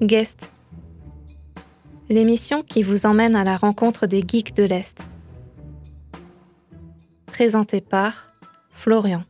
Guest. L'émission qui vous emmène à la rencontre des geeks de l'Est. Présentée par Florian.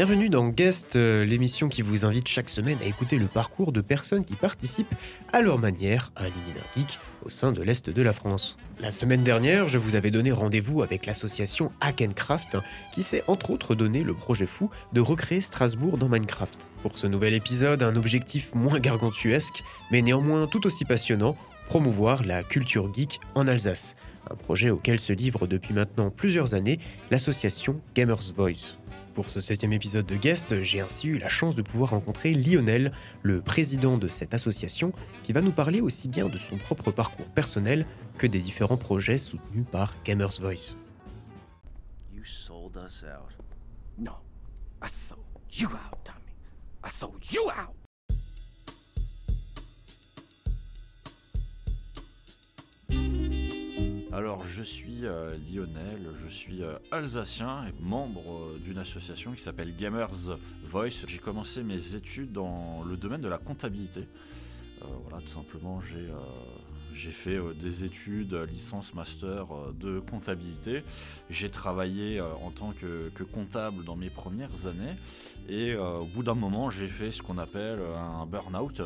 Bienvenue dans Guest, euh, l'émission qui vous invite chaque semaine à écouter le parcours de personnes qui participent à leur manière à l'univers geek au sein de l'Est de la France. La semaine dernière, je vous avais donné rendez-vous avec l'association Hackencraft qui s'est entre autres donné le projet fou de recréer Strasbourg dans Minecraft. Pour ce nouvel épisode, un objectif moins gargantuesque, mais néanmoins tout aussi passionnant, promouvoir la culture geek en Alsace. Un projet auquel se livre depuis maintenant plusieurs années l'association Gamers Voice. Pour ce septième épisode de Guest, j'ai ainsi eu la chance de pouvoir rencontrer Lionel, le président de cette association, qui va nous parler aussi bien de son propre parcours personnel que des différents projets soutenus par Gamers Voice. You sold us out. No, I sold you out, Tommy. I sold you out. Alors, je suis euh, Lionel, je suis euh, alsacien et membre euh, d'une association qui s'appelle Gamers Voice. J'ai commencé mes études dans le domaine de la comptabilité. Voilà, tout simplement, j'ai fait des études, licence, master de comptabilité. J'ai travaillé en tant que, comptable dans mes premières années. Et au bout d'un moment, j'ai fait ce qu'on appelle un burn-out.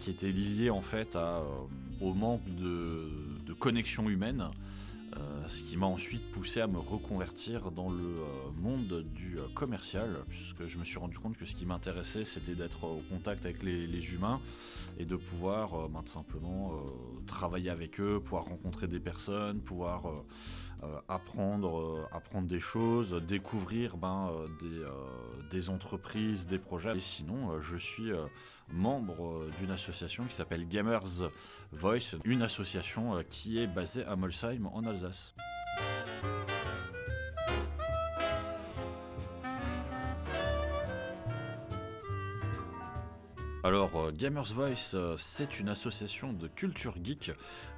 qui était lié en fait à, au manque de, de connexion humaine, euh, ce qui m'a ensuite poussé à me reconvertir dans le euh, monde du euh, commercial, puisque je me suis rendu compte que ce qui m'intéressait c'était d'être au contact avec les, humains et de pouvoir ben, tout simplement travailler avec eux, pouvoir rencontrer des personnes, pouvoir apprendre, euh, apprendre des choses, découvrir ben, euh, des, euh, des entreprises, des projets. Et sinon, euh, je suis euh, membre euh, d'une association qui s'appelle Gamers Voice, une association euh, qui est basée à Molsheim en Alsace. Alors, euh, Gamers Voice, euh, c'est une association de culture geek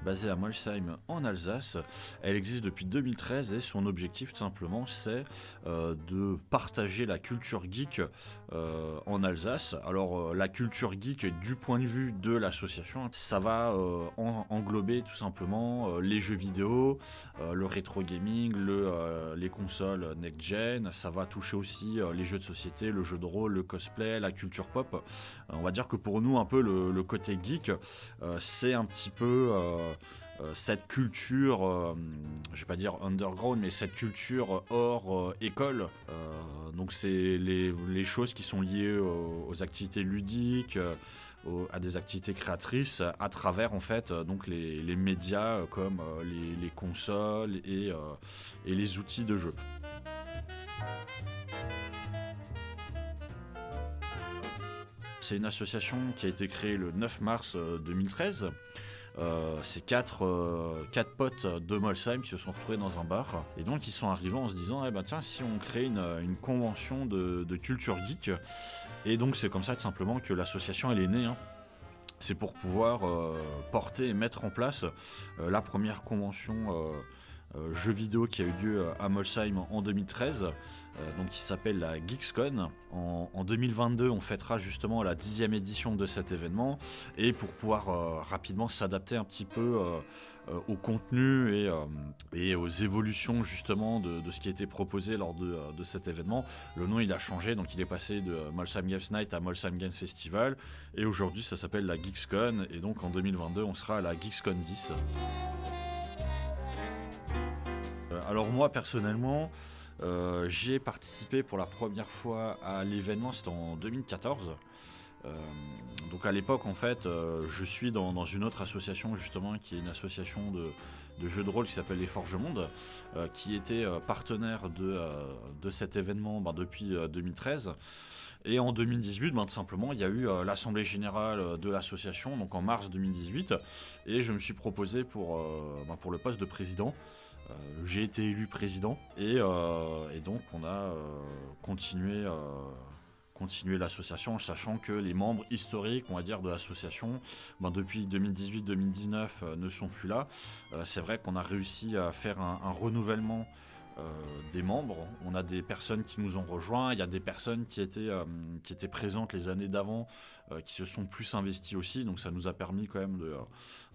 basée à Molsheim en Alsace. Elle existe depuis 2013 et son objectif, tout simplement, c'est euh, de partager la culture geek en Alsace. Alors, la culture geek, du point de vue de l'association, ça va en- englober tout simplement les jeux vidéo, le rétro gaming, le, les consoles next-gen. Ça va toucher aussi les jeux de société, le jeu de rôle, le cosplay, la culture pop. Dire que pour nous, un peu le, côté geek, euh, c'est un petit peu euh, euh, cette culture, je vais pas dire underground, mais cette culture hors école. Donc c'est les, choses qui sont liées aux, activités ludiques. à des activités créatrices à travers en fait donc les, médias comme les, les consoles et, et les outils de jeu. C'est une association qui a été créée le 9 mars euh, 2013. Euh, c'est quatre, euh, quatre potes de Molsheim qui se sont retrouvés dans un bar et donc ils sont arrivés en se disant eh ben tiens si on crée une, convention de, culture geek et donc c'est comme ça tout simplement que l'association elle est née hein. c'est pour pouvoir euh, porter et mettre en place euh, la première convention euh, euh, jeux vidéo qui a eu lieu à Molsheim en 2013 euh, donc qui s'appelle la GeeksCon. En, en 2022, on fêtera justement la dixième édition de cet événement et pour pouvoir euh, rapidement s'adapter un petit peu euh, euh, au contenu et, euh, aux évolutions justement de, ce qui été proposé lors de, euh, cet événement, le nom il a changé, donc il est passé de Molsheim Games Night à Molsheim Games Festival et aujourd'hui ça s'appelle la GeeksCon et donc en 2022 on sera à la GeeksCon 10. Euh, Alors moi personnellement, euh, j'ai participé pour la première fois à l'événement, c'était en 2014. Euh, donc à l'époque en fait, euh, je suis dans, une autre association justement qui est une association de, jeux de rôle qui s'appelle les Forges Monde, qui était partenaire de, cet événement ben, depuis euh, 2013. Et en 2018, ben, tout simplement, il y a eu l'assemblée générale de l'association, donc en mars 2018, et je me suis proposé pour, ben, pour le poste de président. Euh, J'ai été élu président et, euh, donc on a euh, continué, continué l'association, sachant que les membres historiques, on va dire, de l'association, ben, depuis 2018-2019 euh, ne sont plus là. C'est vrai qu'on a réussi à faire un renouvellement euh, des membres, on a des personnes qui nous ont rejoints, il y a des personnes qui étaient, euh, qui étaient présentes les années d'avant, euh, qui se sont plus investies aussi, donc ça nous a permis quand même de,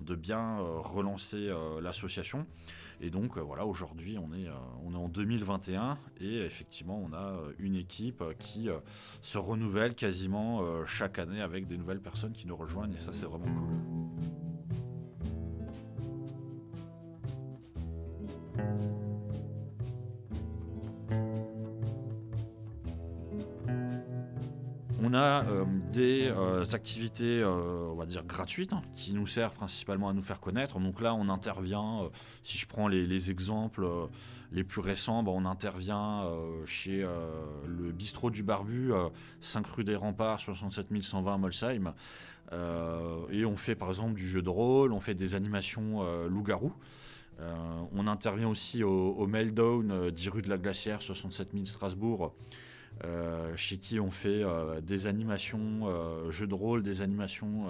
de bien relancer l'association. Et donc voilà, aujourd'hui on est, on est en 2021 et effectivement on a une équipe qui se renouvelle quasiment chaque année avec des nouvelles personnes qui nous rejoignent et ça c'est vraiment cool. A euh, des euh, activités, euh, on va dire, gratuites, hein, qui nous servent principalement à nous faire connaître. Donc là, on intervient, si je prends les, exemples les plus récents, bah, on intervient chez le bistrot du Barbu, 5 rue des Remparts, 67 120 Molsheim. et on fait par exemple du jeu de rôle, on fait des animations loup-garou. on intervient aussi au, au Meltdown, 10 rue de la Glacière, 67 000 Strasbourg, chez qui on fait euh, des animations euh, jeux de rôle, des animations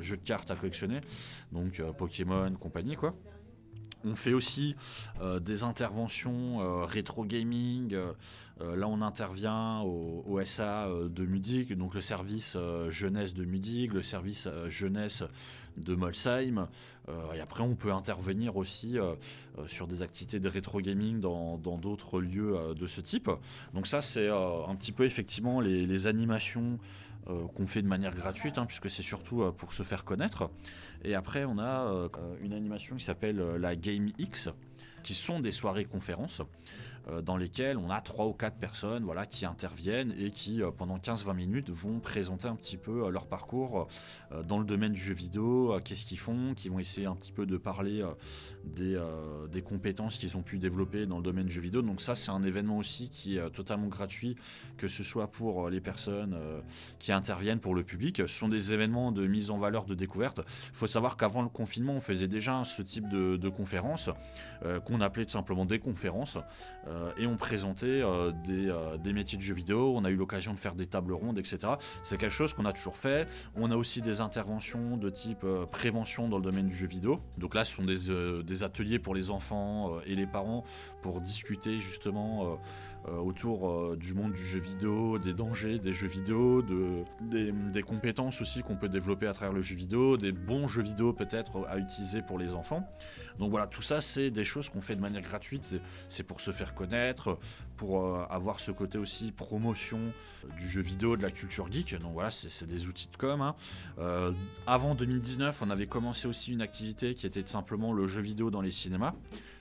jeux de cartes à collectionner, donc Pokémon, compagnie quoi. On fait aussi des interventions rétro gaming. là, on intervient au, SA de Mudig, donc le service jeunesse de Mudig, le service jeunesse de Molsheim. Euh, et après, on peut intervenir aussi euh, euh, sur des activités de rétro gaming dans d'autres lieux de ce type. Donc ça, c'est un petit peu effectivement les, animations qu'on fait de manière gratuite, hein, puisque c'est surtout pour se faire connaître. Et après, on a une animation qui s'appelle la Game X, qui sont des soirées conférences euh, dans lesquelles on a trois ou quatre personnes voilà, qui interviennent et qui, euh, pendant 15-20 minutes, vont présenter un petit peu euh, leur parcours dans le domaine du jeu vidéo, qu'est-ce qu'ils font, qui vont essayer un petit peu de parler des, des compétences qu'ils ont pu développer dans le domaine du jeu vidéo. Donc ça, c'est un événement aussi qui est totalement gratuit, que ce soit pour les personnes qui interviennent, pour le public. Ce sont des événements de mise en valeur, de découverte. Il faut savoir qu'avant le confinement, on faisait déjà ce type de, conférences, qu'on appelait tout simplement des conférences. Euh, et on présentait euh, euh, des, métiers de jeux vidéo, on a eu l'occasion de faire des tables rondes, etc. C'est quelque chose qu'on a toujours fait. On a aussi des interventions de type prévention dans le domaine du jeu vidéo. Donc là, ce sont des, ateliers pour les enfants et les parents pour discuter justement autour du monde du jeu vidéo, des dangers des jeux vidéo, de, des, compétences aussi qu'on peut développer à travers le jeu vidéo, des bons jeux vidéo peut-être à utiliser pour les enfants. Donc voilà, tout ça, c'est des choses qu'on fait de manière gratuite. C'est pour se faire connaître, pour euh, avoir ce côté aussi promotion du jeu vidéo, de la culture geek. Donc voilà, c'est des outils de com. Hein. Euh, avant 2019, on avait commencé aussi une activité qui était simplement le jeu vidéo dans les cinémas.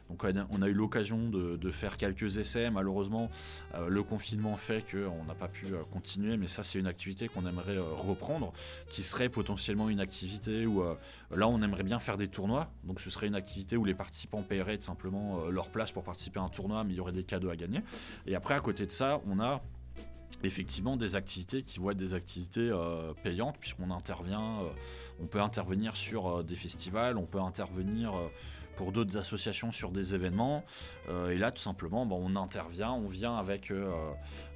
Donc on a eu l'occasion de, faire quelques essais. Malheureusement, euh, le confinement fait qu'on n'a pas pu euh, continuer, mais ça c'est une activité qu'on aimerait euh, reprendre, qui serait potentiellement une activité où là on aimerait bien faire des tournois. Donc ce serait une activité où les participants paieraient simplement leur place pour participer à un tournoi, mais il y aurait des cadeaux à gagner. Et après à côté de ça, on a effectivement des activités qui vont être des activités payantes puisqu'on intervient, on peut intervenir sur des festivals, on peut intervenir pour d'autres associations sur des événements. Euh, et là, tout simplement, bon, on intervient, on vient avec euh,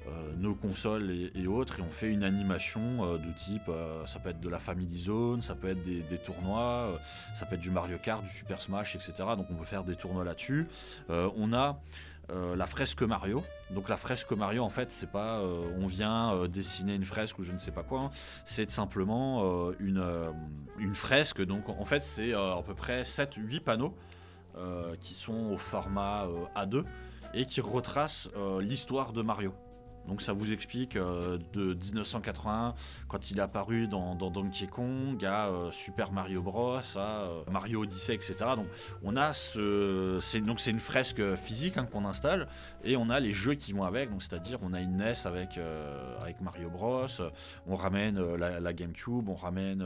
euh, nos consoles et, autres, et on fait une animation de type, ça peut être de la Family Zone, ça peut être des, tournois, ça peut être du Mario Kart, du Super Smash, etc. Donc on peut faire des tournois là-dessus. on a la fresque Mario. Donc la fresque Mario, en fait, c'est pas on vient dessiner une fresque ou je ne sais pas quoi. Hein. C'est simplement une, une fresque. Donc en fait, c'est à peu près 7-8 panneaux euh, qui sont au format euh, A2 et qui retracent euh, l'histoire de Mario. Donc ça vous explique de 1981 quand il est apparu dans, Donkey Kong à Super Mario Bros, à Mario Odyssey, etc. Donc on a ce, c'est donc c'est une fresque physique hein, qu'on installe et on a les jeux qui vont avec. C'est-à-dire on a une NES avec Mario Bros, on ramène la, GameCube, on ramène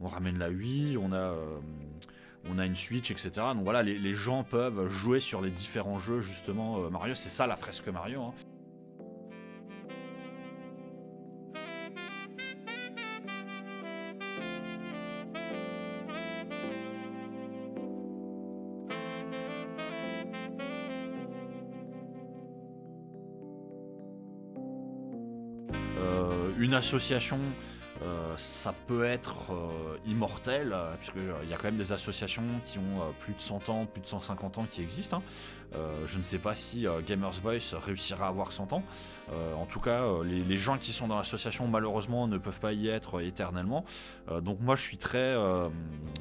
on ramène la Wii, on a une Switch, etc. Donc voilà, les, gens peuvent jouer sur les différents jeux, justement, euh, Mario. C'est ça la fresque Mario. Hein. Euh, une association euh, ça peut être euh, immortel, euh, puisqu'il y a quand même des associations qui ont plus de 100 ans, plus de 150 ans qui existent. Hein. Euh, je ne sais pas si euh, Gamers Voice réussira à avoir 100 ans. Euh, en tout cas, euh, les, gens qui sont dans l'association, malheureusement, ne peuvent pas y être éternellement. Donc moi, je suis très,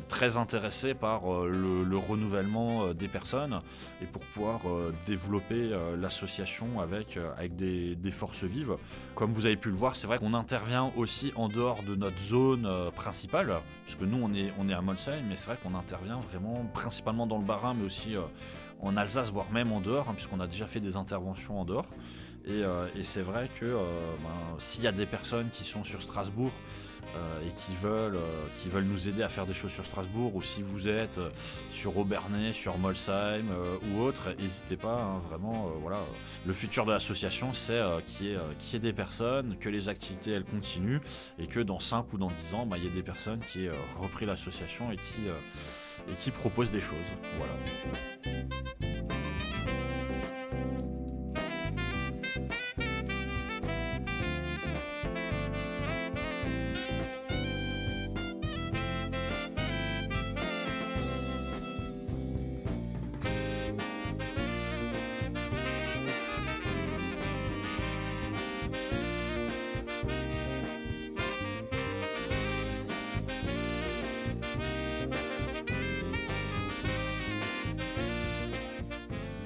très intéressé par le, le renouvellement des personnes et pour pouvoir développer l'association avec, avec des, forces vives. Comme vous avez pu le voir, c'est vrai qu'on intervient aussi en dehors de notre zone principale, puisque nous, on est, on est à Molsheim, mais c'est vrai qu'on intervient vraiment principalement dans le Bas-Rhin, mais aussi en Alsace, voire même en dehors, hein, puisqu'on a déjà fait des interventions en dehors. Et, euh, c'est vrai que euh, ben, s'il y a des personnes qui sont sur Strasbourg euh, et qui veulent, qui veulent nous aider à faire des choses sur Strasbourg, ou si vous êtes sur Aubernais, sur Molsheim ou autre, n'hésitez pas, hein, vraiment, voilà. Le futur de l'association, c'est qu'il y, ait, des personnes, que les activités, elles continuent, et que dans 5 ou dans 10 ans, ben, il y ait des personnes qui aient repris l'association et qui, et qui proposent des choses. Voilà.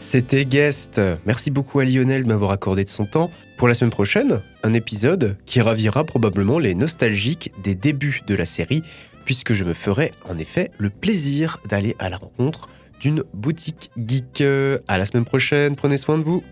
C'était Guest. Merci beaucoup à Lionel de m'avoir accordé de son temps. Pour la semaine prochaine, un épisode qui ravira probablement les nostalgiques des débuts de la série, puisque je me ferai en effet le plaisir d'aller à la rencontre d'une boutique geek. À la semaine prochaine, prenez soin de vous.